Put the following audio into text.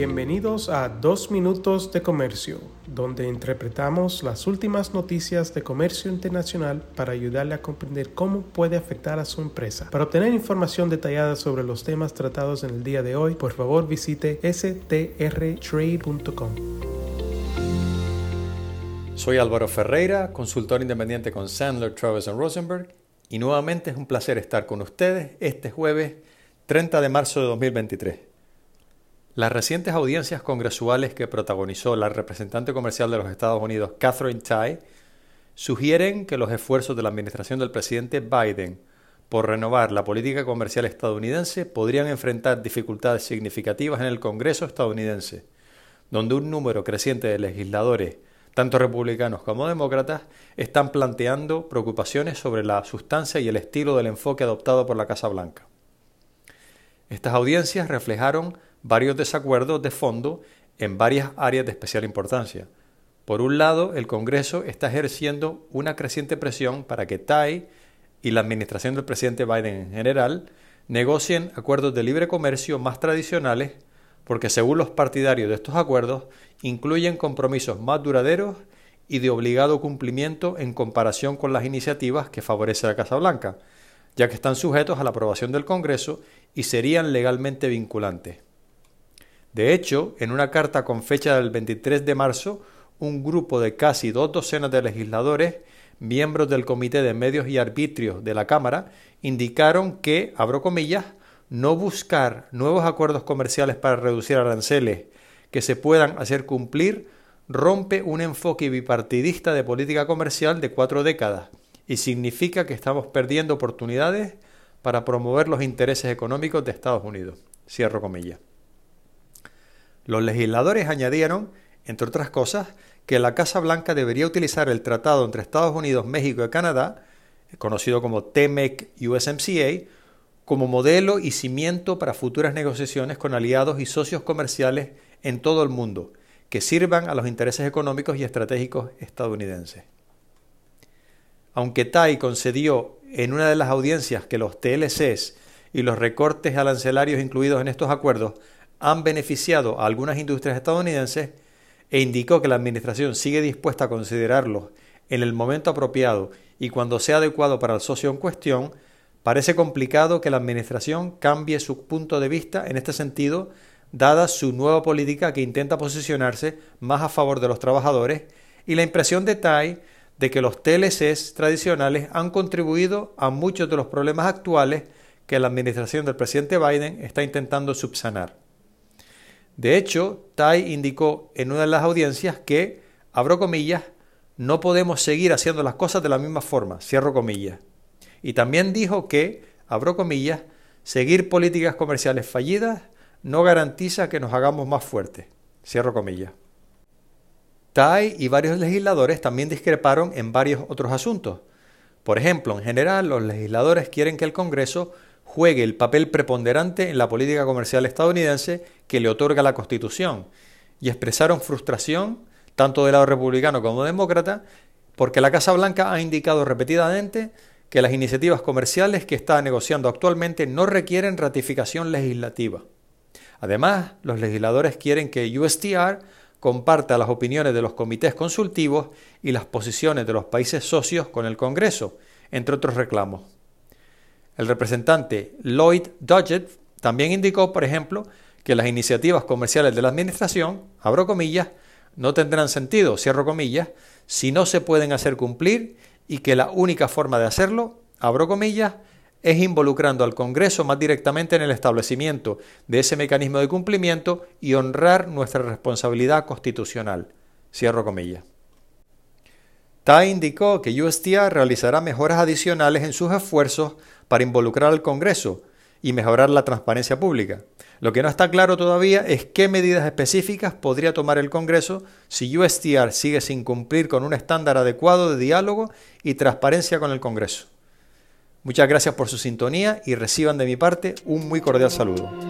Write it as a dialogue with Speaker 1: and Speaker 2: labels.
Speaker 1: Bienvenidos a Dos Minutos de Comercio, donde interpretamos las últimas noticias de comercio internacional para ayudarle a comprender cómo puede afectar a su empresa. Para obtener información detallada sobre los temas tratados en el día de hoy, por favor visite strtrade.com.
Speaker 2: Soy Álvaro Ferreira, consultor independiente con Sandler, Travis Rosenberg, y nuevamente es un placer estar con ustedes este jueves 30 de marzo de 2023. Las recientes audiencias congresuales que protagonizó la representante comercial de los Estados Unidos, Catherine Tai, sugieren que los esfuerzos de la administración del presidente Biden por renovar la política comercial estadounidense podrían enfrentar dificultades significativas en el Congreso estadounidense, donde un número creciente de legisladores, tanto republicanos como demócratas, están planteando preocupaciones sobre la sustancia y el estilo del enfoque adoptado por la Casa Blanca. Estas audiencias reflejaron varios desacuerdos de fondo en varias áreas de especial importancia. Por un lado, el Congreso está ejerciendo una creciente presión para que TAI y la administración del presidente Biden en general negocien acuerdos de libre comercio más tradicionales porque según los partidarios de estos acuerdos incluyen compromisos más duraderos y de obligado cumplimiento en comparación con las iniciativas que favorece la Casa Blanca, ya que están sujetos a la aprobación del Congreso y serían legalmente vinculantes. De hecho, en una carta con fecha del 23 de marzo, un grupo de casi dos docenas de legisladores, miembros del Comité de Medios y Arbitrios de la Cámara, indicaron que, abro comillas, no buscar nuevos acuerdos comerciales para reducir aranceles que se puedan hacer cumplir rompe un enfoque bipartidista de política comercial de cuatro décadas y significa que estamos perdiendo oportunidades para promover los intereses económicos de Estados Unidos. Cierro comillas. Los legisladores añadieron, entre otras cosas, que la Casa Blanca debería utilizar el tratado entre Estados Unidos, México y Canadá, conocido como TMEC-USMCA, como modelo y cimiento para futuras negociaciones con aliados y socios comerciales en todo el mundo, que sirvan a los intereses económicos y estratégicos estadounidenses. Aunque Tai concedió en una de las audiencias que los TLCs y los recortes arancelarios incluidos en estos acuerdos han beneficiado a algunas industrias estadounidenses e indicó que la Administración sigue dispuesta a considerarlos en el momento apropiado y cuando sea adecuado para el socio en cuestión, parece complicado que la Administración cambie su punto de vista en este sentido, dada su nueva política que intenta posicionarse más a favor de los trabajadores y la impresión de Tai de que los TLCs tradicionales han contribuido a muchos de los problemas actuales que la administración del presidente Biden está intentando subsanar. De hecho, Tai indicó en una de las audiencias que, abro comillas, no podemos seguir haciendo las cosas de la misma forma, cierro comillas. Y también dijo que, abro comillas, seguir políticas comerciales fallidas no garantiza que nos hagamos más fuertes, cierro comillas. Tai y varios legisladores también discreparon en varios otros asuntos. Por ejemplo, en general, los legisladores quieren que el Congreso juegue el papel preponderante en la política comercial estadounidense que le otorga la Constitución y expresaron frustración, tanto del lado republicano como demócrata, porque la Casa Blanca ha indicado repetidamente que las iniciativas comerciales que está negociando actualmente no requieren ratificación legislativa. Además, los legisladores quieren que USTR comparta las opiniones de los comités consultivos y las posiciones de los países socios con el Congreso, entre otros reclamos. El representante Lloyd Dodgett también indicó, por ejemplo, que las iniciativas comerciales de la Administración, abro comillas, no tendrán sentido, cierro comillas, si no se pueden hacer cumplir y que la única forma de hacerlo, abro comillas, es involucrando al Congreso más directamente en el establecimiento de ese mecanismo de cumplimiento y honrar nuestra responsabilidad constitucional. Cierro comillas. Tai indicó que USTR realizará mejoras adicionales en sus esfuerzos para involucrar al Congreso y mejorar la transparencia pública. Lo que no está claro todavía es qué medidas específicas podría tomar el Congreso si USTR sigue sin cumplir con un estándar adecuado de diálogo y transparencia con el Congreso. Muchas gracias por su sintonía y reciban de mi parte un muy cordial saludo.